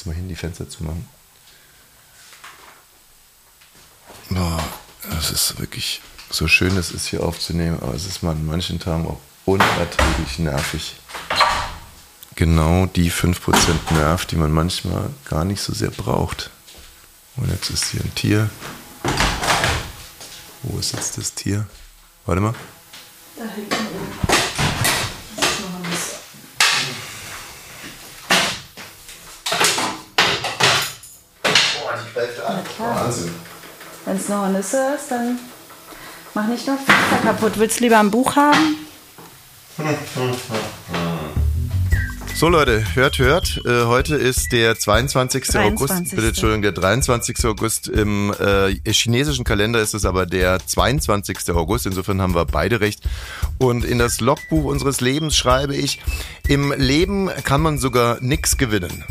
jetzt mal hin, die Fenster zu machen. Boah, es ist wirklich so schön, es ist hier aufzunehmen, aber es ist mal an manchen Tagen auch unerträglich nervig. Genau die 5% Nerv, die man manchmal gar nicht so sehr braucht. Und jetzt ist hier ein Tier. Wo ist jetzt das Tier? Warte mal. Da hinten oben. Das ist noch ein Messer. Boah, die greift an. Wahnsinn. Wenn es noch eine Nüsse ist, dann mach nicht noch Fenster kaputt. Willst du lieber ein Buch haben? So Leute, hört, hört. Äh, heute ist der 22. 23. August. Bitte Entschuldigung, der 23. August. Im äh, chinesischen Kalender ist es aber der 22. August. Insofern haben wir beide recht. Und in das Logbuch unseres Lebens schreibe ich, im Leben kann man sogar nichts gewinnen.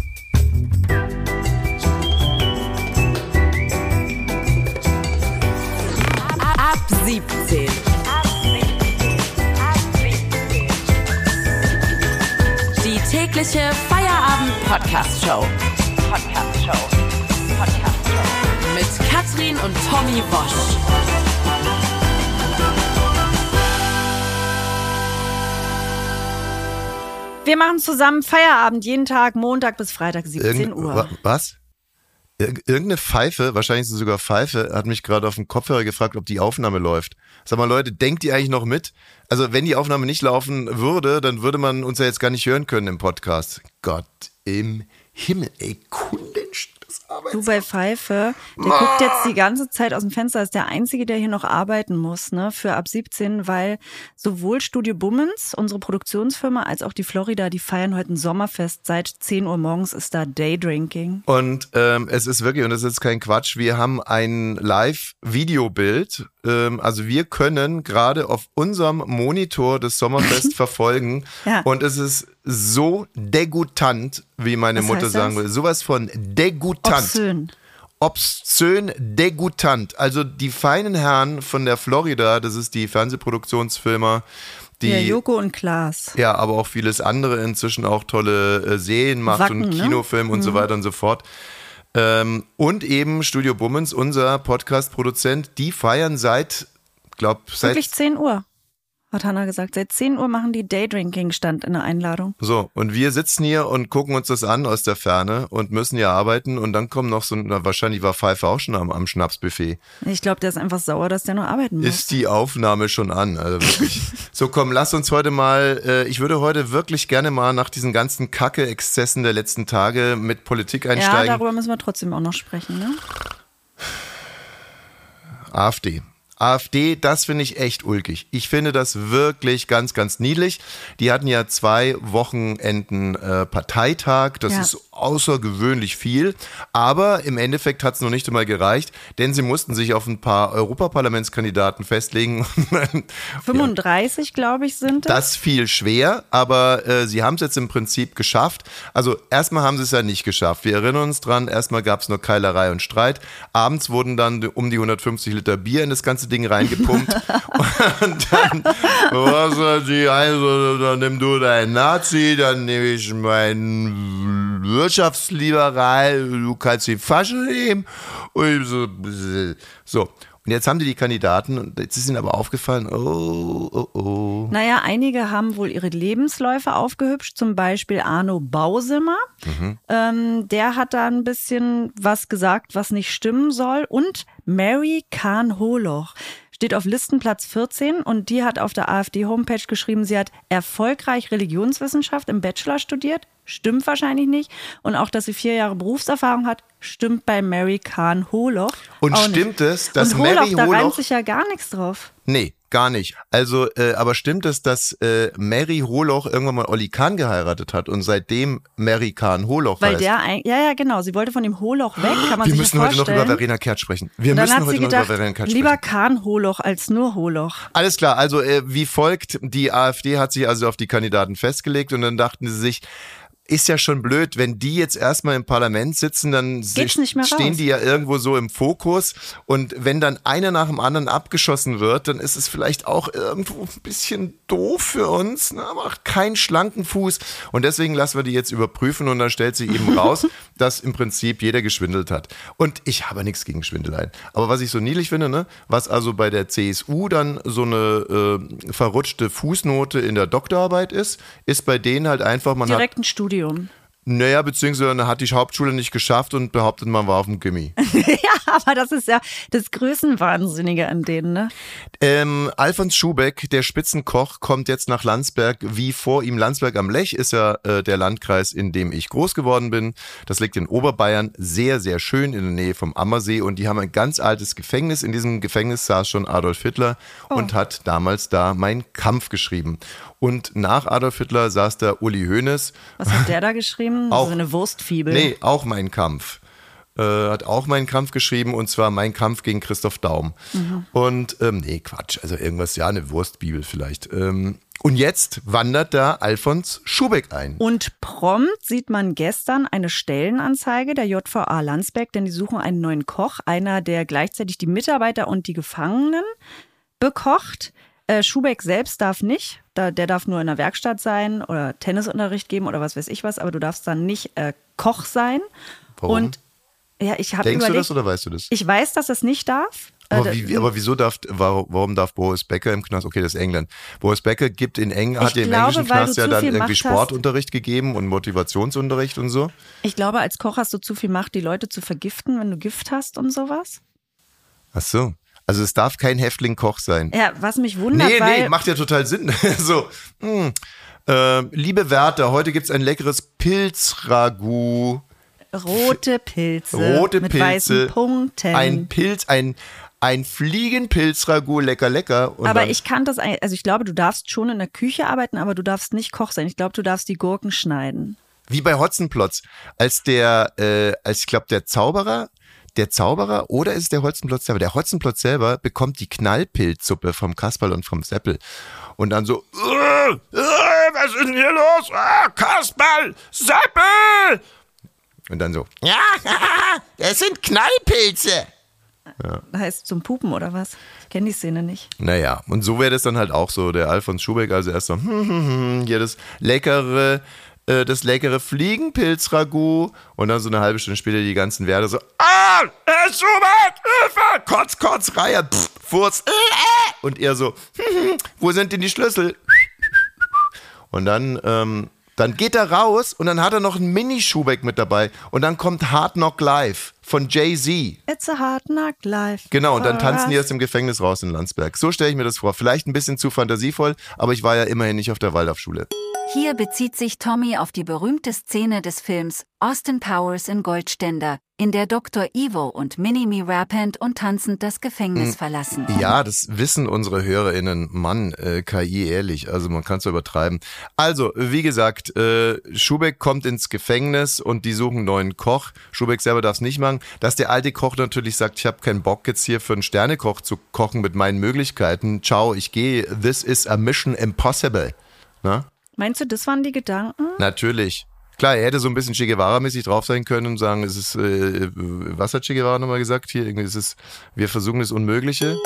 Tägliche Feierabend-Podcast-Show. Podcast-Show. Podcast-Show. Mit Katrin und Tommy Bosch. Wir machen zusammen Feierabend jeden Tag, Montag bis Freitag, 17 Irgend, Uhr. Was? Irgendeine Pfeife, wahrscheinlich ist es sogar Pfeife, hat mich gerade auf dem Kopfhörer gefragt, ob die Aufnahme läuft. Sag mal, Leute, denkt ihr eigentlich noch mit? Also, wenn die Aufnahme nicht laufen würde, dann würde man uns ja jetzt gar nicht hören können im Podcast. Gott im Himmel, ey, Kundenstern. Du bei Pfeife, der ah. guckt jetzt die ganze Zeit aus dem Fenster, ist der Einzige, der hier noch arbeiten muss, ne, für ab 17, weil sowohl Studio Bummens, unsere Produktionsfirma, als auch die Florida, die feiern heute ein Sommerfest. Seit 10 Uhr morgens ist da Daydrinking. Und ähm, es ist wirklich, und das ist kein Quatsch, wir haben ein Live-Videobild. Ähm, also wir können gerade auf unserem Monitor das Sommerfest verfolgen. Ja. Und es ist so degutant, wie meine Was Mutter sagen würde. Sowas von degutant. Obszön. Obszön degutant. Also die feinen Herren von der Florida, das ist die Fernsehproduktionsfirma, die, ja, Joko und Klaas. Ja, aber auch vieles andere inzwischen auch tolle äh, Serien macht Wacken, und? Kinofilm ne? und mhm. so weiter und so fort. Ähm, und eben Studio Bummens, unser Podcast-Produzent, die feiern seit, glaub, seit. Wirklich 10 Uhr hat Hanna gesagt. Seit 10 Uhr machen die Daydrinking-Stand in der Einladung. So, und wir sitzen hier und gucken uns das an aus der Ferne und müssen hier arbeiten und dann kommen noch so, na, wahrscheinlich war Pfeife auch schon am, am Schnapsbuffet. Ich glaube, der ist einfach sauer, dass der nur arbeiten muss. Ist die Aufnahme schon an, also wirklich. so, komm, lass uns heute mal, äh, ich würde heute wirklich gerne mal nach diesen ganzen Kacke-Exzessen der letzten Tage mit Politik einsteigen. Ja, darüber müssen wir trotzdem auch noch sprechen, ne? AfD. AfD, das finde ich echt ulkig. Ich finde das wirklich ganz, ganz niedlich. Die hatten ja zwei Wochenenden äh, Parteitag. Das ja. ist außergewöhnlich viel. Aber im Endeffekt hat es noch nicht einmal gereicht, denn sie mussten sich auf ein paar Europaparlamentskandidaten festlegen. 35, ja. glaube ich, sind es. Das fiel schwer, aber äh, sie haben es jetzt im Prinzip geschafft. Also erstmal haben sie es ja nicht geschafft. Wir erinnern uns dran, erstmal gab es nur Keilerei und Streit. Abends wurden dann um die 150 Liter Bier in das ganze Ding reingepumpt. und dann, was die also, dann nimm du deinen Nazi, dann nehme ich meinen Wirtschaftsliberal, du kannst die Fasche nehmen. Und so, so. Und jetzt haben die die Kandidaten und jetzt ist ihnen aber aufgefallen, oh, oh, oh. Naja, einige haben wohl ihre Lebensläufe aufgehübscht, zum Beispiel Arno Bausimmer. Mhm. Ähm, der hat da ein bisschen was gesagt, was nicht stimmen soll. Und Mary Kahn Holoch steht auf Listenplatz 14 und die hat auf der AfD-Homepage geschrieben, sie hat erfolgreich Religionswissenschaft im Bachelor studiert, stimmt wahrscheinlich nicht. Und auch, dass sie vier Jahre Berufserfahrung hat, stimmt bei Mary Kahn Holoch. Und stimmt nicht. es, dass Und Holoch, Mary Holoch. Da reimt sich ja gar nichts drauf. Nee, gar nicht. Also, äh, aber stimmt es, dass äh, Mary Holoch irgendwann mal Olli Kahn geheiratet hat und seitdem Mary Kahn Holoch Weil heißt? der, ein, ja, ja, genau. Sie wollte von dem Holoch weg, kann man Wir sich müssen heute noch über Verena Kehrt sprechen. Wir müssen heute gedacht, noch über Verena Kehrt sprechen. Lieber Kahn Holoch als nur Holoch. Alles klar. Also, äh, wie folgt, die AfD hat sich also auf die Kandidaten festgelegt und dann dachten sie sich, ist ja schon blöd, wenn die jetzt erstmal im Parlament sitzen, dann Geht's stehen raus. die ja irgendwo so im Fokus und wenn dann einer nach dem anderen abgeschossen wird, dann ist es vielleicht auch irgendwo ein bisschen doof für uns, ne? macht keinen schlanken Fuß und deswegen lassen wir die jetzt überprüfen und dann stellt sich eben raus, dass im Prinzip jeder geschwindelt hat. Und ich habe nichts gegen Schwindeleien. Aber was ich so niedlich finde, ne, was also bei der CSU dann so eine äh, verrutschte Fußnote in der Doktorarbeit ist, ist bei denen halt einfach, man hat Direkt ein Studium. Naja, beziehungsweise hat die Hauptschule nicht geschafft und behauptet, man war auf dem Gimmi. ja, aber das ist ja das Größenwahnsinnige an denen, ne? Ähm, Alfons Schubeck, der Spitzenkoch, kommt jetzt nach Landsberg. Wie vor ihm Landsberg am Lech ist ja äh, der Landkreis, in dem ich groß geworden bin. Das liegt in Oberbayern, sehr, sehr schön in der Nähe vom Ammersee. Und die haben ein ganz altes Gefängnis. In diesem Gefängnis saß schon Adolf Hitler und hat damals da Mein Kampf geschrieben. Und nach Adolf Hitler saß da Uli Hoeneß. Was hat der da geschrieben? Auch- so eine Wurstfibel. Nee, auch Mein Kampf. Äh, hat auch Mein Kampf geschrieben und zwar Mein Kampf gegen Christoph Daum. Und, ähm, nee, Quatsch, also irgendwas, ja, eine Wurstbibel vielleicht. Ähm, und jetzt wandert da Alfons Schubeck ein. Und prompt sieht man gestern eine Stellenanzeige der JVA Landsberg, denn die suchen einen neuen Koch, einer, der gleichzeitig die Mitarbeiter und die Gefangenen bekocht. Äh, Schubeck selbst darf nicht, da, der darf nur in der Werkstatt sein oder Tennisunterricht geben oder was weiß ich was, aber du darfst dann nicht äh, Koch sein. Warum? Und ja, ich habe Denkst du überlegt, das oder weißt du das? ich weiß, dass das nicht darf. Äh, Aber, wie, aber wieso darf, warum, darf Boris Becker im Knast? Okay, das ist England. Boris Becker gibt in Eng, hat Ich ja im glaube, englischen Knast du ja dann irgendwie Macht hast. Sportunterricht gegeben und Motivationsunterricht und so. Ich glaube, als Koch hast du zu viel Macht, die Leute zu vergiften, wenn du Gift hast und sowas. Ach so. Also es darf kein Häftling Koch sein. Ja, was mich wundert, Nee, nee, macht ja total Sinn. so, hm. äh, liebe Wärter, heute gibt's ein leckeres Pilzragout. rote Pilze Rote mit Pilze. weißen Punkten. Ein Pilz, ein, ein Fliegenpilzragout, lecker, lecker. Aber ich kann das, eigentlich- also ich glaube, du darfst schon in der Küche arbeiten, aber du darfst nicht Koch sein. Ich glaube, du darfst die Gurken schneiden. Wie bei Hotzenplotz, als der, äh, als ich glaube, der Zauberer, der Zauberer oder ist es der Hotzenplotz selber? Der Hotzenplotz selber bekommt die Knallpilzsuppe vom Kasperl und vom Seppel. Und dann so, äh, äh, was ist denn hier los? Ah, Kasperl, Seppel! Und dann so, ja, das sind Knallpilze. Das heißt zum Pupen oder was? Ich kenne die Szene nicht. Naja, und so wäre das dann halt auch so. Der Alfons Schubeck, also erst so, hm, hm, hm, hier das leckere, äh, das leckere Fliegenpilzragout und dann so eine halbe Stunde später die ganzen Werte so, ah, Herr Schubeck, Hilfe, Kotz, Kotz, Reihe, pff, Furz, äh, äh. und er so, wo sind denn die Schlüssel? Und dann, ähm, dann geht er raus und dann hat er noch einen Mini-Schubeck mit dabei und dann kommt Hard Knock Live von Jay-Z. It's a hard knock life. Genau, und dann tanzen die us. aus dem Gefängnis raus in Landsberg. So stelle ich mir das vor. Vielleicht ein bisschen zu fantasievoll, aber ich war ja immerhin nicht auf der Waldorfschule. Hier bezieht sich Tommy auf die berühmte Szene des Films Austin Powers in Goldständer, in der Dr. Ivo und Minimi rappend und tanzend das Gefängnis verlassen. Ja, das wissen unsere HörerInnen. Mann, äh, KI ehrlich, also man kann es übertreiben. Also, wie gesagt, äh, Schubeck kommt ins Gefängnis und die suchen einen neuen Koch. Schubeck selber darf es nicht machen. Dass der alte Koch natürlich sagt, ich habe keinen Bock jetzt hier für einen Sternekoch zu kochen mit meinen Möglichkeiten. Ciao, ich gehe. This is a mission impossible. Na? Meinst du, das waren die Gedanken? Natürlich. Klar, er hätte so ein bisschen Che Guevara-mäßig drauf sein können und sagen, es ist, äh, was hat Che Guevara nochmal gesagt hier? Irgendwie ist es, wir versuchen das Unmögliche.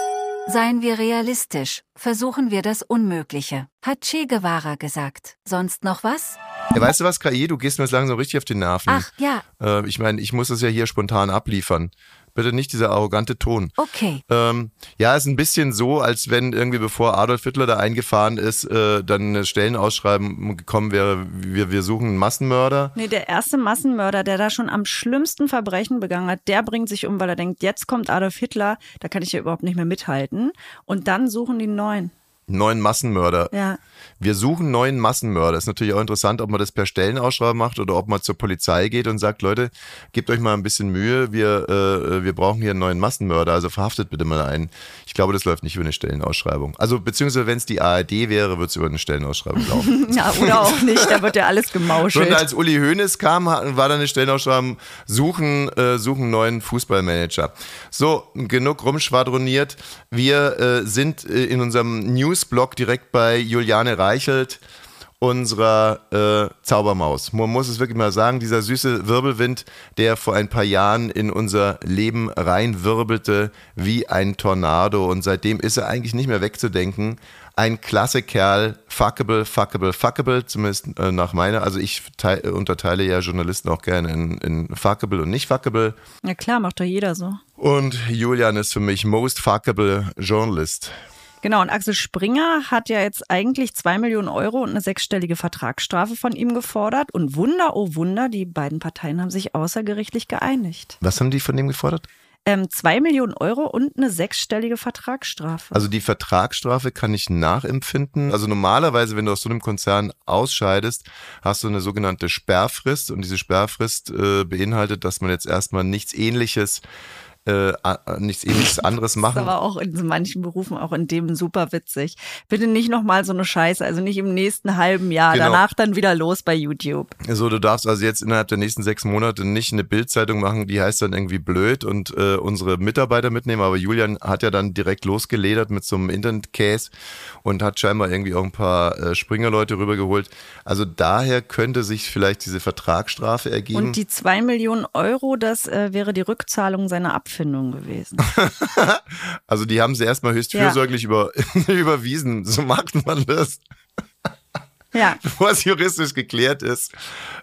Seien wir realistisch, versuchen wir das Unmögliche, hat Che Guevara gesagt. Sonst noch was? Ja, weißt du was, KI, du gehst mir jetzt langsam richtig auf die Nerven. Ach ja, Äh, ich meine, ich muss das ja hier spontan abliefern. Bitte nicht dieser arrogante Ton. okay. Ähm, ja, ist ein bisschen so, als wenn irgendwie bevor Adolf Hitler da eingefahren ist, äh, dann eine Stellenausschreiben gekommen wäre, wir, wir suchen einen Massenmörder. Nee, der erste Massenmörder, der da schon am schlimmsten Verbrechen begangen hat, der bringt sich um, weil er denkt, jetzt kommt Adolf Hitler, da kann ich ja überhaupt nicht mehr mithalten. Und dann suchen die einen neuen. Neuen Massenmörder. Ja. Wir suchen neuen Massenmörder. Ist natürlich auch interessant, ob man das per Stellenausschreiben macht oder ob man zur Polizei geht und sagt, Leute, gebt euch mal ein bisschen Mühe, wir, äh, wir brauchen hier einen neuen Massenmörder, also verhaftet bitte mal einen. Ich glaube, das läuft nicht über eine Stellenausschreibung. Also beziehungsweise wenn es die ARD wäre, wird es über eine Stellenausschreibung laufen. Ja, oder auch nicht, da wird ja alles gemauschelt. als Uli Hoeneß kam, war da eine Stellenausschreibung, suchen, äh, suchen neuen Fußballmanager. So, genug rumschwadroniert. Wir äh, sind äh, in unserem Newsblog direkt bei Juliane Reichelt unserer äh, Zaubermaus. Man muss es wirklich mal sagen, dieser süße Wirbelwind, der vor ein paar Jahren in unser Leben reinwirbelte wie ein Tornado und seitdem ist er eigentlich nicht mehr wegzudenken. Ein klasse Kerl, fuckable, fuckable, fuckable, zumindest äh, nach meiner. Also ich teil, unterteile ja Journalisten auch gerne in, in fuckable und nicht fuckable. Ja klar, macht doch jeder so. Und Julian ist für mich most fuckable Journalist. Genau, und Axel Springer hat ja jetzt eigentlich zwei Millionen Euro und eine sechsstellige Vertragsstrafe von ihm gefordert. Und Wunder, oh Wunder, die beiden Parteien haben sich außergerichtlich geeinigt. Was haben die von dem gefordert? Ähm, zwei Millionen Euro und eine sechsstellige Vertragsstrafe. Also die Vertragsstrafe kann ich nachempfinden. Also normalerweise, wenn du aus so einem Konzern ausscheidest, hast du eine sogenannte Sperrfrist und diese Sperrfrist äh, beinhaltet, dass man jetzt erstmal nichts ähnliches äh, nichts ähnliches anderes machen. Das ist aber auch in manchen Berufen, auch in dem super witzig. Bitte nicht nochmal so eine Scheiße, also nicht im nächsten halben Jahr, genau. danach dann wieder los bei YouTube. So, du darfst also jetzt innerhalb der nächsten sechs Monate nicht eine Bildzeitung machen, die heißt dann irgendwie blöd und äh, unsere Mitarbeiter mitnehmen, aber Julian hat ja dann direkt losgeledert mit so einem Internet-Case und hat scheinbar irgendwie auch ein paar äh, Springerleute rübergeholt. Also daher könnte sich vielleicht diese Vertragsstrafe ergeben. Und die zwei Millionen Euro, das äh, wäre die Rückzahlung seiner Abfindung. Abfindung gewesen. also die haben sie erstmal höchst fürsorglich ja. über, überwiesen. So macht man das. Ja. Bevor es juristisch geklärt ist,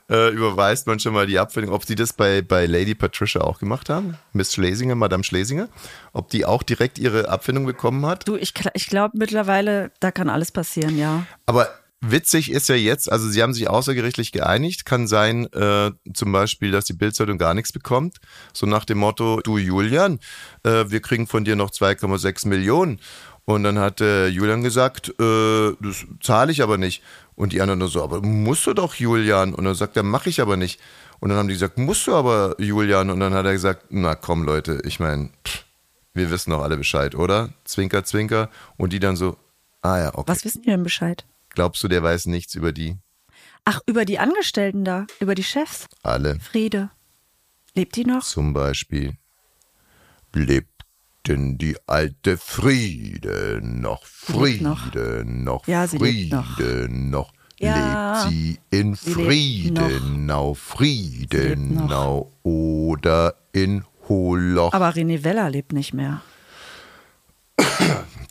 äh, überweist man schon mal die Abfindung. Ob sie das bei, bei Lady Patricia auch gemacht haben? Miss Schlesinger, Madame Schlesinger? Ob die auch direkt ihre Abfindung bekommen hat? Du, ich, ich glaube mittlerweile, da kann alles passieren, ja. Aber Witzig ist ja jetzt, also sie haben sich außergerichtlich geeinigt. Kann sein, äh, zum Beispiel, dass die Bildzeitung gar nichts bekommt. So nach dem Motto: Du Julian, äh, wir kriegen von dir noch 2,6 Millionen. Und dann hat äh, Julian gesagt, äh, das zahle ich aber nicht. Und die anderen nur so, aber musst du doch, Julian. Und dann sagt er, mach ich aber nicht. Und dann haben die gesagt, musst du aber, Julian. Und dann hat er gesagt, na komm, Leute, ich meine, wir wissen doch alle Bescheid, oder? Zwinker, zwinker. Und die dann so, ah ja, okay. Was wissen die denn Bescheid? Glaubst du, der weiß nichts über die? Ach, über die Angestellten da, über die Chefs? Alle. Friede. Lebt die noch? Zum Beispiel. Lebt denn die alte Friede noch? Friede noch. noch. Ja, sie Friede lebt noch. noch. Ja. Lebt sie in sie Friedenau, Friedenau oder in Holoch? Aber René Weller lebt nicht mehr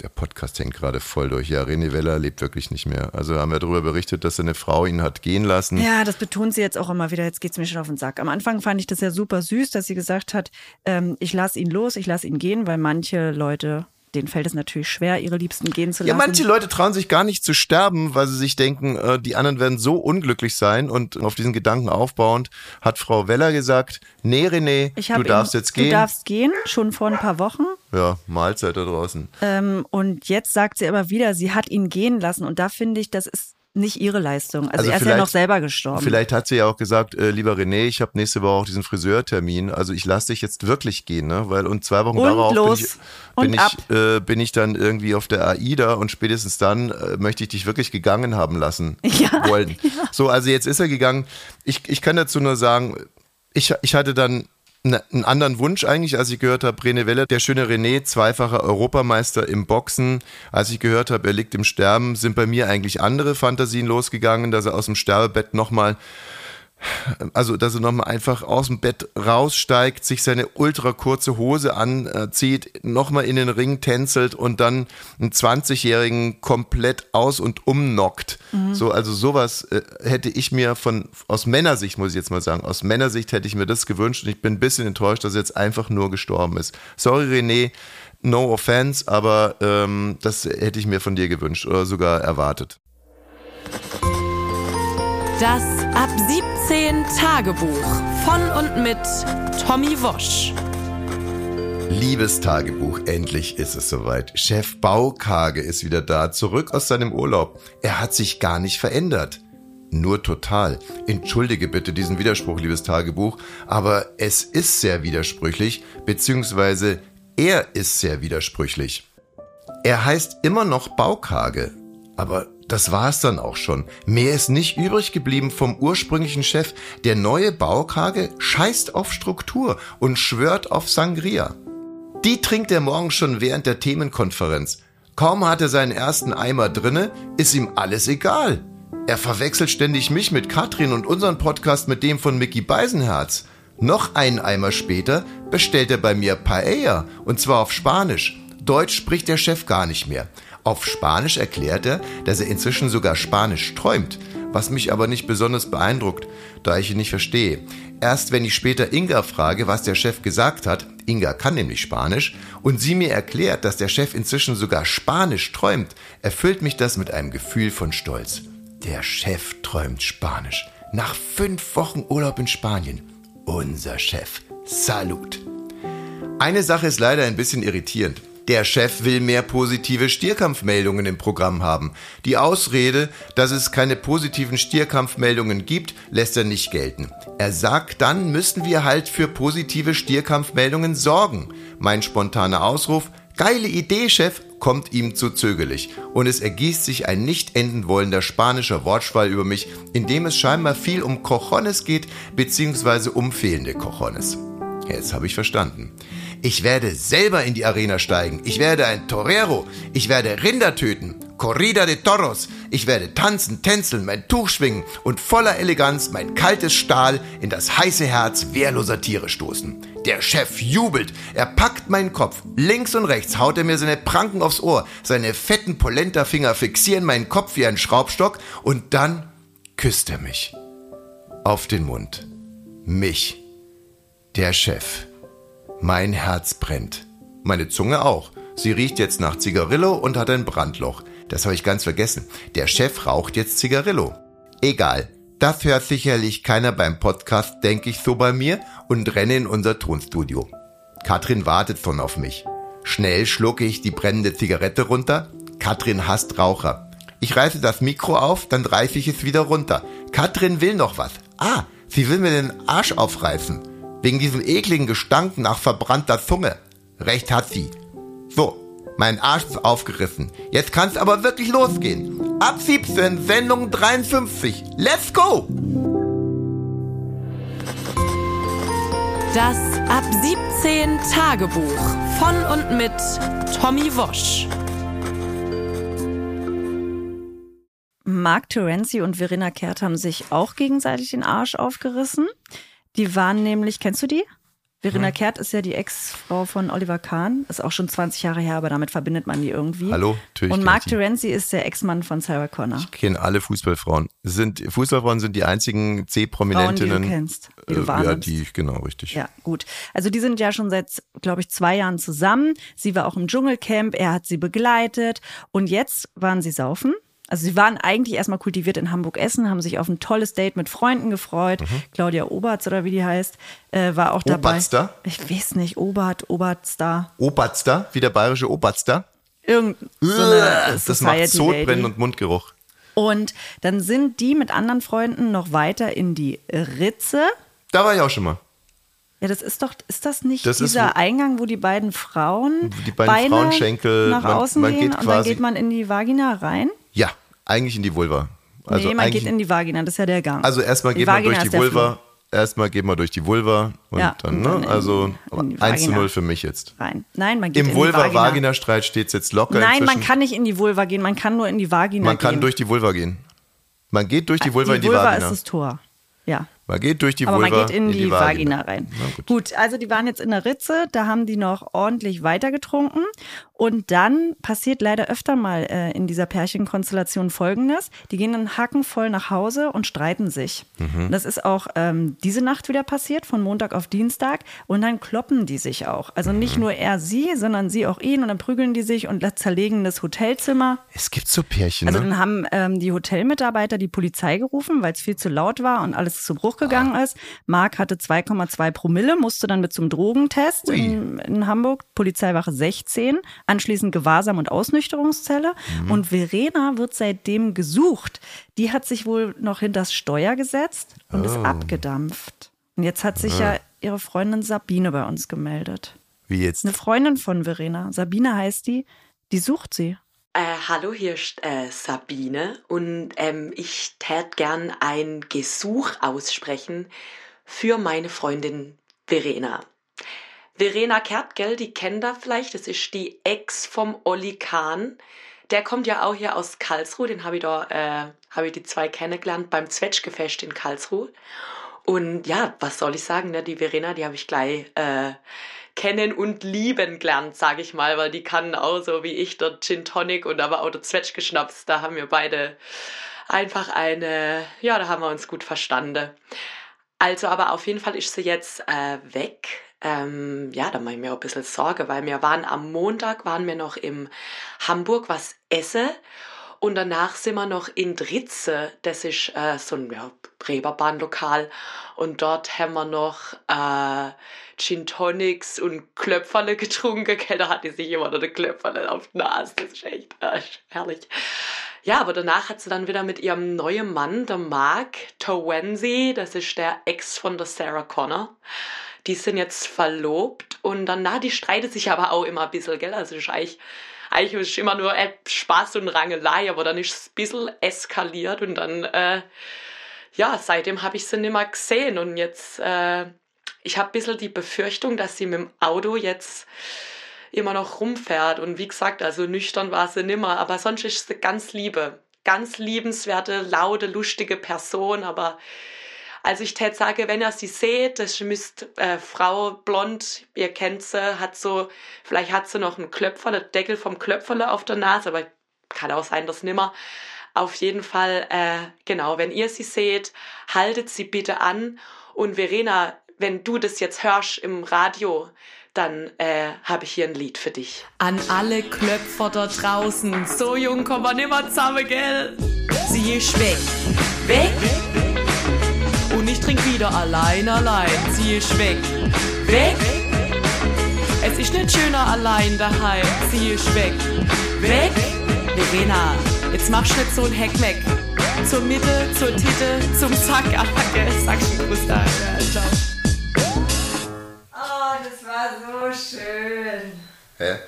der Podcast hängt gerade voll durch. Ja, René Weller lebt wirklich nicht mehr. Also haben wir darüber berichtet, dass seine Frau ihn hat gehen lassen. Ja, das betont sie jetzt auch immer wieder. Jetzt geht es mir schon auf den Sack. Am Anfang fand ich das ja super süß, dass sie gesagt hat, ähm, ich lasse ihn los, ich lasse ihn gehen, weil manche Leute denen fällt es natürlich schwer, ihre Liebsten gehen zu lassen. Ja, manche Leute trauen sich gar nicht zu sterben, weil sie sich denken, äh, die anderen werden so unglücklich sein. Und auf diesen Gedanken aufbauend hat Frau Weller gesagt, nee René, du darfst ihn, jetzt gehen. Du darfst gehen, schon vor ein paar Wochen. Ja, Mahlzeit da draußen. Ähm, und jetzt sagt sie aber wieder, sie hat ihn gehen lassen. Und da finde ich, das ist nicht ihre Leistung. Also, also er ist ja noch selber gestorben. Vielleicht hat sie ja auch gesagt, äh, lieber René, ich habe nächste Woche auch diesen Friseurtermin. Also ich lasse dich jetzt wirklich gehen, ne? Weil und zwei Wochen und darauf los. bin ich, bin ich, äh, bin ich dann irgendwie auf der AIDA und spätestens dann äh, möchte ich dich wirklich gegangen haben lassen ja, wollen. Ja. So, also jetzt ist er gegangen. Ich, ich kann dazu nur sagen, ich, ich hatte dann einen anderen Wunsch eigentlich, als ich gehört habe, René Welle, der schöne René, zweifacher Europameister im Boxen. Als ich gehört habe, er liegt im Sterben, sind bei mir eigentlich andere Fantasien losgegangen, dass er aus dem Sterbebett nochmal also dass er nochmal einfach aus dem Bett raussteigt, sich seine ultra kurze Hose anzieht, nochmal in den Ring tänzelt und dann einen 20-Jährigen komplett aus- und umnockt. Mhm. So, also sowas äh, hätte ich mir von, aus Männersicht, muss ich jetzt mal sagen, aus Männersicht hätte ich mir das gewünscht und ich bin ein bisschen enttäuscht, dass er jetzt einfach nur gestorben ist. Sorry, René, no offense, aber ähm, das hätte ich mir von dir gewünscht oder sogar erwartet. Das Ab 17 Tagebuch von und mit Tommy Wosch. Liebes Tagebuch, endlich ist es soweit. Chef Baukage ist wieder da, zurück aus seinem Urlaub. Er hat sich gar nicht verändert. Nur total. Entschuldige bitte diesen Widerspruch, liebes Tagebuch, aber es ist sehr widersprüchlich, beziehungsweise er ist sehr widersprüchlich. Er heißt immer noch Baukage, aber das war es dann auch schon. Mehr ist nicht übrig geblieben vom ursprünglichen Chef. Der neue Baukage scheißt auf Struktur und schwört auf Sangria. Die trinkt er morgen schon während der Themenkonferenz. Kaum hat er seinen ersten Eimer drinne, ist ihm alles egal. Er verwechselt ständig mich mit Katrin und unseren Podcast mit dem von Mickey Beisenherz. Noch einen Eimer später bestellt er bei mir Paella und zwar auf Spanisch. Deutsch spricht der Chef gar nicht mehr. Auf Spanisch erklärt er, dass er inzwischen sogar Spanisch träumt, was mich aber nicht besonders beeindruckt, da ich ihn nicht verstehe. Erst wenn ich später Inga frage, was der Chef gesagt hat, Inga kann nämlich Spanisch, und sie mir erklärt, dass der Chef inzwischen sogar Spanisch träumt, erfüllt mich das mit einem Gefühl von Stolz. Der Chef träumt Spanisch. Nach fünf Wochen Urlaub in Spanien. Unser Chef. Salut. Eine Sache ist leider ein bisschen irritierend. Der Chef will mehr positive Stierkampfmeldungen im Programm haben. Die Ausrede, dass es keine positiven Stierkampfmeldungen gibt, lässt er nicht gelten. Er sagt, dann müssen wir halt für positive Stierkampfmeldungen sorgen. Mein spontaner Ausruf, geile Idee, Chef, kommt ihm zu zögerlich. Und es ergießt sich ein nicht enden wollender spanischer Wortschwall über mich, in dem es scheinbar viel um Cojones geht, beziehungsweise um fehlende Cojones. Jetzt habe ich verstanden. Ich werde selber in die Arena steigen. Ich werde ein Torero. Ich werde Rinder töten. Corrida de Toros. Ich werde tanzen, tänzeln, mein Tuch schwingen und voller Eleganz mein kaltes Stahl in das heiße Herz wehrloser Tiere stoßen. Der Chef jubelt. Er packt meinen Kopf. Links und rechts haut er mir seine Pranken aufs Ohr. Seine fetten Polenta-Finger fixieren meinen Kopf wie ein Schraubstock und dann küsst er mich. Auf den Mund. Mich. Der Chef. Mein Herz brennt. Meine Zunge auch. Sie riecht jetzt nach Zigarillo und hat ein Brandloch. Das habe ich ganz vergessen. Der Chef raucht jetzt Zigarillo. Egal. Das hört sicherlich keiner beim Podcast, denke ich so bei mir und renne in unser Tonstudio. Katrin wartet schon auf mich. Schnell schlucke ich die brennende Zigarette runter. Katrin hasst Raucher. Ich reiße das Mikro auf, dann reiße ich es wieder runter. Katrin will noch was. Ah, sie will mir den Arsch aufreißen. Wegen diesem ekligen Gestank nach verbrannter Zunge. Recht hat sie. So, mein Arsch ist aufgerissen. Jetzt kann's aber wirklich losgehen. Ab 17, Sendung 53. Let's go! Das Ab 17 Tagebuch von und mit Tommy Wosch. Mark Terenzi und Verena Kehrt haben sich auch gegenseitig den Arsch aufgerissen. Die waren nämlich, kennst du die? Verena Hm. Kehrt ist ja die Ex-Frau von Oliver Kahn. Ist auch schon 20 Jahre her, aber damit verbindet man die irgendwie. Hallo, natürlich Und Mark. Terenzi ist der Ex-Mann von Sarah Connor. Ich kenne alle Fußballfrauen. Sind, Fußballfrauen sind die einzigen Frauen, die C-Prominentinnen. du kennst, die du Äh, ja, die, genau, richtig. Ja, gut. Also die sind ja schon seit, glaube ich, zwei Jahren zusammen. Sie war auch im Dschungelcamp, er hat sie begleitet und jetzt waren sie saufen. Also sie waren eigentlich erstmal kultiviert in Hamburg-Essen, haben sich auf ein tolles Date mit Freunden gefreut. Claudia Oberts oder wie die heißt, äh, war auch dabei. Oberster? Ich weiß nicht, Obert, Obertstar. Oberster, wie der bayerische Oberster. Irgend so eine das macht Sodbrennen und Mundgeruch. Und dann sind die mit anderen Freunden noch weiter in die Ritze. Da war ich auch schon mal. Ja, das ist doch, ist das nicht Das ist dieser wo- Eingang, wo die beiden Frauen Die beiden Beine Frauenschenkel, nach man- außen man gehen und dann geht man in die Vagina rein? Ja, eigentlich in die Vulva. Also nee, man geht in die Vagina, das ist ja der Gang. also erstmal Die geht man durch die Vulva. Erstmal geht man durch die Vulva und Ja, dann, ne? dann in- also in die 1 zu Vagina. 0 für mich jetzt. Rein. Nein, man geht Im in die Vagina. Vulva-Vagina-Streit steht es jetzt locker Nein, man inzwischen. kann nicht in die Vulva gehen, man kann nur in die Vagina man gehen. Ah, kann durch die Vulva gehen. Man geht durch die Vulva in die Vulva Vagina. ist das Tor. Ja. Man geht durch die Aber Vulva man geht in, die, Vagina, rein. Na gut. gut. also die waren jetzt in der Ritze, da haben die noch ordentlich weitergetrunken. Und dann passiert leider öfter mal äh, in dieser Pärchenkonstellation Folgendes. Die gehen dann hackenvoll nach Hause und streiten sich. Mhm. Das ist auch ähm, diese Nacht wieder passiert, von Montag auf Dienstag. Und dann kloppen die sich auch. Also nicht Mhm. nur er sie, sondern sie auch ihn. Und dann prügeln die sich und zerlegen das Hotelzimmer. Es gibt so Pärchen, Also ne? dann haben ähm, die Hotelmitarbeiter die Polizei gerufen, weil es viel zu laut war und alles zu Bruch gegangen Ah. ist. Marc hatte 2,2 Promille, musste dann mit zum Drogentest in, in Hamburg, Polizeiwache 16, anschließend Gewahrsam und Ausnüchterungszelle. Mhm. Und Verena wird seitdem gesucht. Die hat sich wohl noch hinters Steuer gesetzt und ist Oh. abgedampft. Und jetzt hat sich Ah. ja ihre Freundin Sabine bei uns gemeldet. Wie jetzt? Eine Freundin von Verena, Sabine heißt die, die sucht sie. Äh, hallo, hier ist äh, Sabine und ähm, ich tät gern ein Gesuch aussprechen für meine Freundin Verena. Verena Kertgel, die kennt ihr vielleicht, das ist die Ex vom Olli Kahn. der kommt ja auch hier aus Karlsruhe, den habe ich da, äh, habe ich die zwei kennengelernt beim Zwetschgefest in Karlsruhe. Und ja, was soll ich sagen, ne? die Verena, die habe ich gleich äh, kennen und lieben gelernt, sage ich mal, weil die kann auch so wie ich der Gin Tonic und aber auch der Zwetschgeschnaps, da haben wir beide einfach eine, ja, da haben wir uns gut verstanden. Also, aber auf jeden Fall ist sie jetzt äh, weg. Ähm, ja, da mache ich mir auch ein bisschen Sorge, weil wir waren am Montag, waren wir noch im Hamburg was essen und danach sind wir noch in Dritze, das ist äh, so ein ja, Reberbahnlokal und dort haben wir noch äh, Gin Tonics und Klöpferle getrunken, da hatte sich immer noch eine Klöpferle auf der Nase, das ist echt äh, herrlich. Ja, aber danach hat sie dann wieder mit ihrem neuen Mann, der Mark Towensi, das ist der Ex von der Sarah Connor. Die sind jetzt verlobt und dann, na, die streiten sich aber auch immer ein bisschen, gell? Also ist eigentlich, eigentlich ist immer nur äh, Spaß und Rangelei, aber dann ist es ein bisschen eskaliert und dann, äh, ja, seitdem habe ich sie nicht mehr gesehen und jetzt, äh, ich habe ein bisschen die Befürchtung, dass sie mit dem Auto jetzt immer noch rumfährt. Und wie gesagt, also nüchtern war sie nimmer, aber sonst ist sie ganz liebe, ganz liebenswerte, laute, lustige Person. Aber also ich tät sage, wenn ihr sie seht, das müsst äh, Frau blond, ihr kennt sie, hat so, vielleicht hat sie noch einen Klöpfer, den Deckel vom Klöpferle auf der Nase, aber kann auch sein, dass nimmer. Auf jeden Fall, äh, genau, wenn ihr sie seht, haltet sie bitte an. Und Verena, wenn du das jetzt hörst im Radio, dann äh, habe ich hier ein Lied für dich. An alle Klöpfer da draußen, so jung kommen wir nimmer zusammen, gell? Sie ist weg. Weg? Ich trink wieder allein, allein. Sie ist weg. Weg? Es ist nicht schöner allein daheim. Sie ist weg. Weg? Verena, jetzt machst du nicht so ein Heckmeck. Zur Mitte, zur Titte, zum Zack, Attacke. Sag schon Gruß da. Ja, ciao. Oh, das war so schön. Hä?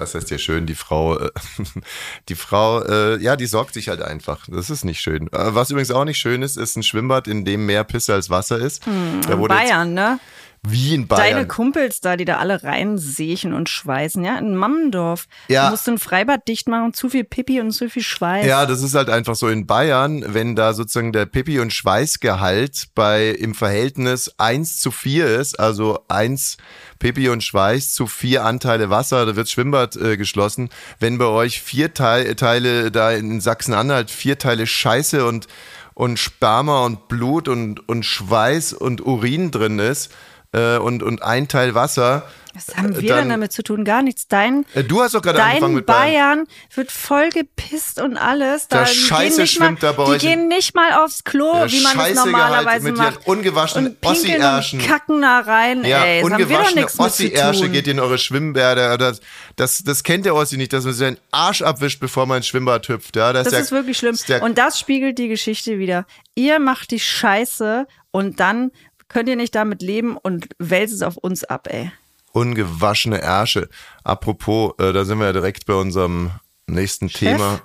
Was heißt hier schön? Die Frau, äh, die Frau, äh, ja, die sorgt sich halt einfach. Das ist nicht schön. Äh, was übrigens auch nicht schön ist, ist ein Schwimmbad, in dem mehr Pisse als Wasser ist. Hm, Da in wurde jetzt- Bayern, ne? Wie in Deine Bayern. Kumpels da, die da alle reinsechen und schweißen, ja? In Mammendorf. Ja. Du musst ein Freibad dicht machen, zu viel Pipi und zu viel Schweiß. Ja, das ist halt einfach so in Bayern, wenn da sozusagen der Pipi- und Schweißgehalt bei im Verhältnis 1 zu 4 ist, also 1 Pipi und Schweiß zu 4 Anteile Wasser, da wird Schwimmbad äh, geschlossen. Wenn bei euch vier Teil, Teile da in Sachsen-Anhalt vier Teile Scheiße und und Sperma und Blut und und Schweiß und Urin drin ist äh, und und ein Teil Wasser, Was haben wir dann- denn damit zu tun? Gar nichts. Dein, äh, du hast doch gerade angefangen mit Bayern. Bayern wird voll gepisst und alles. Da, die Scheiße gehen nicht schwimmt mal, da bei Die euch in- gehen nicht mal aufs Klo, Der wie man das Scheißegehalt normalerweise mit macht. ungewaschenen und pinkeln Ossi-Ärschen. kacken da rein. Ja, ey, das ungewaschene mit Ossi-Ärsche geht in eure Schwimmbäder. Das, das, das kennt der Ossi nicht, dass man seinen Arsch abwischt, bevor man ins Schwimmbad hüpft. Ja, das, Das der, ist wirklich schlimm. ist Und das spiegelt die Geschichte wieder. Ihr macht die Scheiße und dann könnt ihr nicht damit leben und wälzt es auf uns ab, ey. ungewaschene Ärsche. Apropos, äh, da sind wir ja direkt bei unserem nächsten Thema.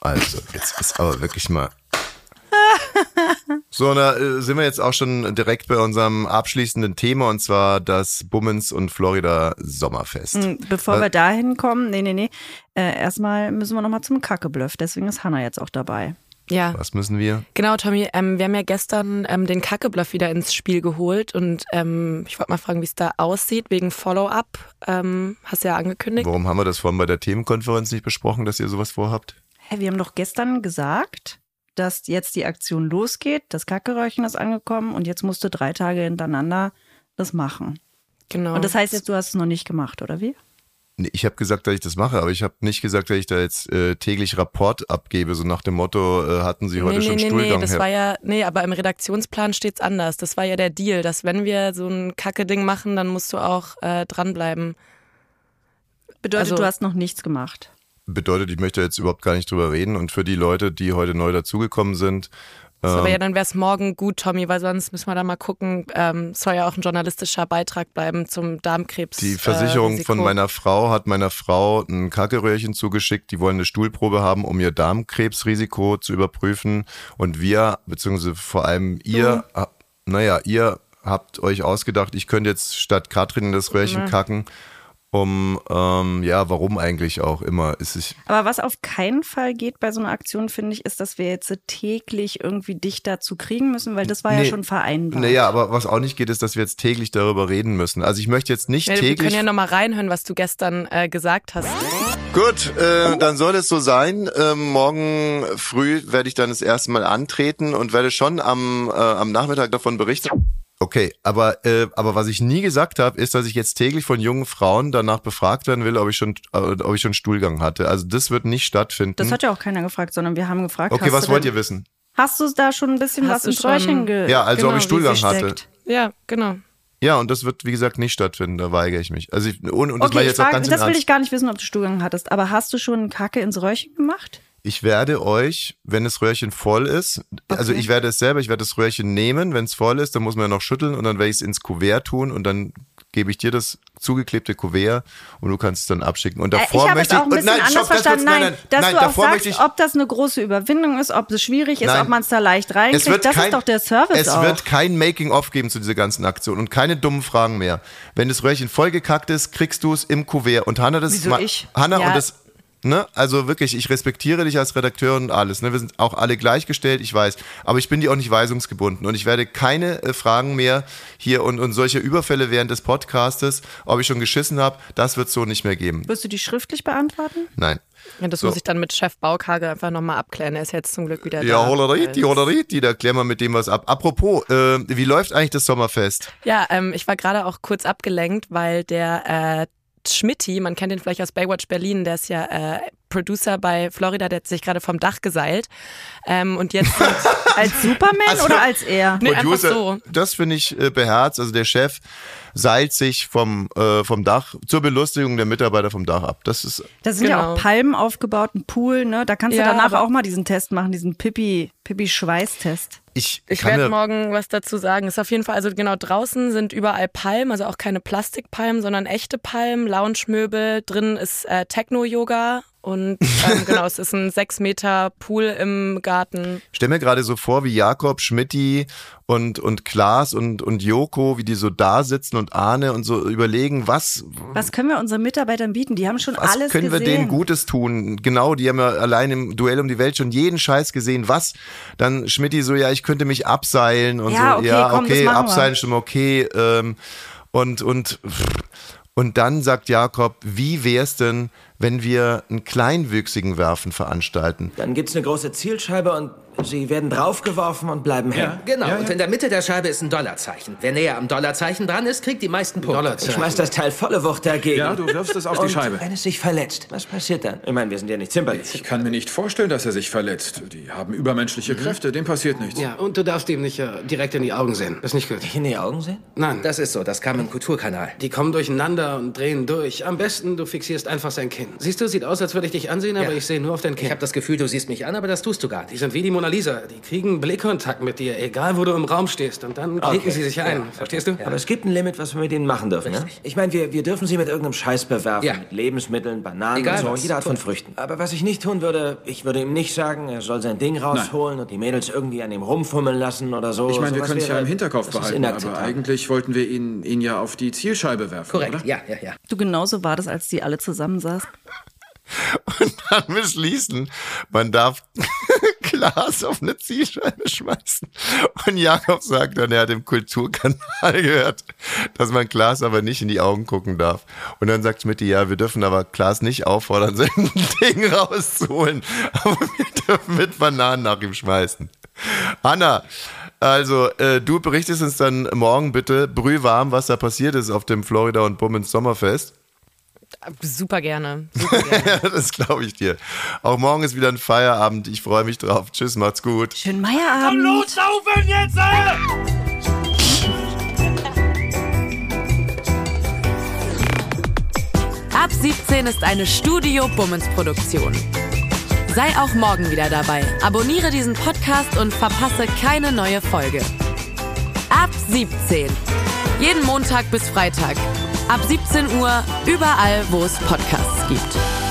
Also, jetzt ist aber wirklich mal. So, da äh, sind wir jetzt auch schon direkt bei unserem abschließenden Thema und zwar das Bummens und Florida Sommerfest. Hm, Bevor wir dahin kommen, nee, nee, nee. Äh, erstmal müssen wir nochmal zum Kackebluff. Deswegen ist Hanna jetzt auch dabei. Ja, Was müssen wir? genau, Tommy. Ähm, wir haben ja gestern ähm, den Kackebluff wieder ins Spiel geholt und ähm, ich wollte mal fragen, wie es da aussieht wegen Follow-up. Ähm, hast du ja angekündigt. Warum haben wir das vorhin bei der Themenkonferenz nicht besprochen, dass ihr sowas vorhabt? Hä, wir haben doch gestern gesagt, dass jetzt die Aktion losgeht. Das Kackeröhrchen ist angekommen und jetzt musst du drei Tage hintereinander das machen. Genau. Und das heißt jetzt, du hast es noch nicht gemacht, oder wie? Ich habe gesagt, dass ich das mache, aber ich habe nicht gesagt, dass ich da jetzt äh, täglich Rapport abgebe, so nach dem Motto, äh, hatten Sie heute nee, schon nee, nee, Stuhlgang? nee, das Herr- war ja, nee, aber im Redaktionsplan steht's anders. Das war ja der Deal, dass wenn wir so ein Kacke-Ding machen, dann musst du auch äh, dranbleiben. Bedeutet, Also- du hast noch nichts gemacht. Bedeutet, ich möchte jetzt überhaupt gar nicht drüber reden. Und für die Leute, die heute neu dazugekommen sind, So, Ähm. ja, dann wär's morgen gut, Tommy, weil sonst müssen wir da mal gucken. Ähm, soll ja auch ein journalistischer Beitrag bleiben zum Darmkrebs. die Versicherung äh, von meiner Frau hat meiner Frau ein Kackeröhrchen zugeschickt. Die wollen eine Stuhlprobe haben, um ihr Darmkrebsrisiko zu überprüfen. Und wir, beziehungsweise vor allem ihr, ha- naja, ihr habt euch ausgedacht, ich könnte jetzt statt Katrin in das Röhrchen kacken. Um, ähm, ja, warum eigentlich auch immer. Ist es, Aber was auf keinen Fall geht bei so einer Aktion, finde ich, ist, dass wir jetzt täglich irgendwie dich dazu kriegen müssen, weil das war ja Nee. schon vereinbart. naja, aber was auch nicht geht, ist, dass wir jetzt täglich darüber reden müssen. Also ich möchte jetzt nicht Ja, wir können täglich. ja nochmal reinhören, was du gestern äh, gesagt hast. Gut, äh, dann soll es so sein. Ähm, morgen früh werde ich dann das erste Mal antreten und werde schon am, äh, am Nachmittag davon berichten. Okay, aber, äh, aber was ich nie gesagt habe, ist, dass ich jetzt täglich von jungen Frauen danach befragt werden will, ob ich schon, äh, ob ich schon Stuhlgang hatte. Also das wird nicht stattfinden. Das hat ja auch keiner gefragt, sondern wir haben gefragt, okay, hast was du wollt denn, ihr wissen? Hast du da schon ein bisschen Hast was Röhrchen schon- ge Ja, also ob genau, ich Stuhlgang hatte. Ja, genau. Ja, und das wird, wie gesagt, nicht stattfinden. Da weigere ich mich. Also ich, und, und das Okay, ich ich jetzt auch frage, ganz im das will ich gar nicht wissen, ob du Stuhlgang hattest, aber hast du schon Kacke ins Röhrchen gemacht? Ich werde euch, wenn das Röhrchen voll ist, also ich werde es selber, ich werde das Röhrchen nehmen, wenn es voll ist, dann muss man ja noch schütteln und dann werde ich es ins Kuvert tun und dann gebe ich dir das zugeklebte Kuvert und du kannst es dann abschicken. Und Äh, davor ich möchte ich, auch ein bisschen nein, anders verstanden. kurz, Nein, nein, dass nein, du auch sagst, ich, ob das eine große Überwindung ist, ob es schwierig ist, Nein. ob man es da leicht es reinkriegt. wird Das kein, ist doch der Service Es auch. wird kein Making-of geben zu dieser ganzen Aktion und keine dummen Fragen mehr. Wenn das Röhrchen vollgekackt ist, kriegst du es im Kuvert. Und Hanna, das Wieso ma- ich? Hanna Ja. und das, ne, also wirklich, ich respektiere dich als Redakteur und alles. Ne? Wir sind auch alle gleichgestellt, ich weiß. Aber ich bin dir auch nicht weisungsgebunden und ich werde keine äh, Fragen mehr hier und, und solche Überfälle während des Podcastes, ob ich schon geschissen habe, das wird so nicht mehr geben. Wirst du die schriftlich beantworten? Nein. Ja, das So. muss ich dann mit Chef Baukage einfach nochmal abklären. Er ist jetzt zum Glück wieder da. Ja, Holleriti, Holleriti, da klären wir mit dem was ab. Apropos, äh, wie läuft eigentlich das Sommerfest? Ja, ähm, ich war gerade auch kurz abgelenkt, weil der äh, Schmitti, man kennt ihn vielleicht aus Baywatch Berlin, der ist ja äh, Producer bei Florida, der hat sich gerade vom Dach geseilt. Ähm, und jetzt Als Superman Also- oder als er? nee, einfach so. Das finde ich äh, beherzt. Also der Chef seilt sich vom, äh, vom Dach zur Belustigung der Mitarbeiter vom Dach ab. Das ist Da sind ja Genau. auch Palmen aufgebaut, ein Pool, ne? Da kannst du Ja, danach aber- auch mal diesen Test machen, diesen Pippi, Pippi-Schweißtest. Ich, Ich werde morgen was dazu sagen. Ist auf jeden Fall, also genau draußen sind überall Palmen, also auch keine Plastikpalmen, sondern echte Palmen, Lounge-Möbel. Drin ist äh, Techno-Yoga und ähm, genau, es ist ein sechs Meter Pool im Garten. stell mir gerade so vor, wie Jakob, Schmidti und, und Klaas und, und Joko, wie die so da sitzen und Arne und so überlegen, was, Was können wir unseren Mitarbeitern bieten? Die haben schon was alles können wir gesehen. denen Gutes tun? Genau, die haben ja allein im Duell um die Welt schon jeden Scheiß gesehen. Was? Dann Schmidti so, ja, ich könnte mich abseilen und Ja, so, okay, ja, komm, okay, wir. abseilen schon okay. Ähm, und, und, und dann sagt Jakob, wie wär's denn, wenn wir einen kleinwüchsigen Werfen veranstalten? Dann gibt's eine große Zielscheibe und sie werden draufgeworfen und bleiben hängen. Genau, und in der Mitte der Scheibe ist ein Dollarzeichen. Wer näher am Dollarzeichen dran ist, kriegt die meisten Punkte. Ich schmeiß das Teil volle Wucht dagegen. Ja, du wirfst es auf die und Scheibe. wenn es sich verletzt, was passiert dann? Ich meine, wir sind ja nicht zimperlich. Ich kann mir nicht vorstellen, dass er sich verletzt. Die haben übermenschliche Kräfte, dem passiert nichts. Ja, und du darfst ihm nicht äh, direkt in die Augen sehen. Das ist nicht gut. In die Augen sehen? Nein, Das ist so, das kam im Kulturkanal. die kommen durcheinander und drehen durch. Am besten, du fixierst einfach sein Kinn. Siehst du, sieht aus, als würde ich dich ansehen, aber Ja. ich sehe nur auf dein Kinn. Ich habe das Gefühl, du siehst mich an, aber das tust du gar die nicht. sind wie die Mona Lisa. Die kriegen Blickkontakt mit dir, egal wo du im Raum stehst. Und dann klicken Okay. sie sich ein. Verstehst du? Aber es gibt ein Limit, was wir mit ihnen machen dürfen, ne? Ich meine, wir, wir dürfen sie mit irgendeinem Scheiß bewerfen. Ja. Mit Lebensmitteln, Bananen Egal und so, was. jede Art von Früchten. Aber was ich nicht tun würde, ich würde ihm nicht sagen, er soll sein Ding rausholen und die Mädels irgendwie an ihm rumfummeln lassen oder so. Ich meine, wir können es ja im Hinterkopf behalten, aber eigentlich wollten wir ihn, ihn ja auf die Zielscheibe werfen, Korrekt, oder? ja, ja, ja. Du, genauso war das, als die alle zusammensaßen. Und dann beschließen, man darf Glas auf eine Zielscheibe schmeißen. Und Jakob sagt dann, er hat im Kulturkanal gehört, dass man Glas aber nicht in die Augen gucken darf. Und dann sagt Schmidt, ja, wir dürfen aber Glas nicht auffordern, sein Ding rauszuholen. Aber wir dürfen mit Bananen nach ihm schmeißen. Anna, also äh, du berichtest uns dann morgen bitte brühwarm, was da passiert ist auf dem Florida und Bummens Sommerfest. Super gerne. Super gerne. Ja, das glaube ich dir. Auch morgen ist wieder ein Feierabend. Ich freue mich drauf. Tschüss, macht's gut. Schönen Meierabend. laufen jetzt! Ab 17 ist eine Studio Bummens Produktion. Sei auch morgen wieder dabei. Abonniere diesen Podcast und verpasse keine neue Folge. Ab 17. Jeden Montag bis Freitag. Ab 17 Uhr überall, wo es Podcasts gibt.